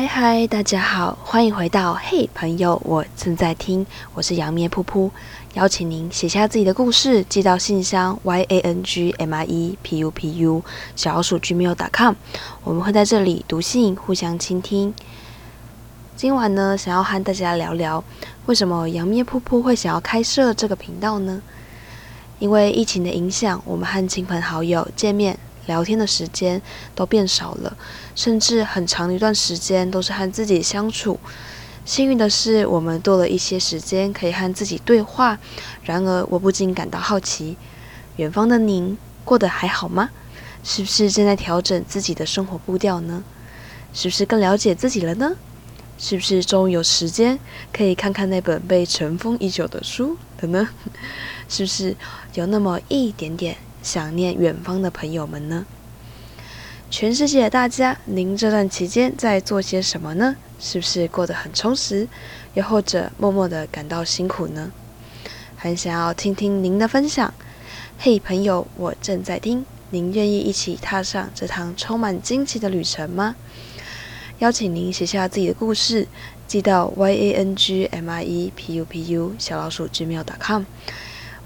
嗨嗨，大家好，欢迎回到嘿朋友，我正在听，我是杨咩噗噗，邀请您写下自己的故事，寄到信箱 y a n g m i e p u p u 小老鼠 gmail.com，我们会在这里读信，互相倾听。今晚呢，想要和大家聊聊，为什么杨咩噗噗会想要开设这个频道呢？因为疫情的影响，我们和亲朋好友见面。聊天的时间都变少了，甚至很长一段时间都是和自己相处。幸运的是，我们多了一些时间可以和自己对话。然而，我不禁感到好奇：远方的您过得还好吗？是不是正在调整自己的生活步调呢？是不是更了解自己了呢？是不是终于有时间可以看看那本被尘封已久的书了呢？是不是有那么一点点？想念远方的朋友们呢？全世界的大家，您这段期间在做些什么呢？是不是过得很充实，又或者默默的感到辛苦呢？很想要听听您的分享。嘿，朋友，我正在听。您愿意一起踏上这趟充满惊奇的旅程吗？邀请您写下自己的故事，寄到 y a n g m i e p u p u 小老鼠 gmail.com。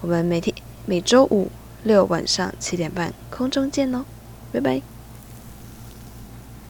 我们每天每周五。六晚上七点半，空中见喽，拜拜。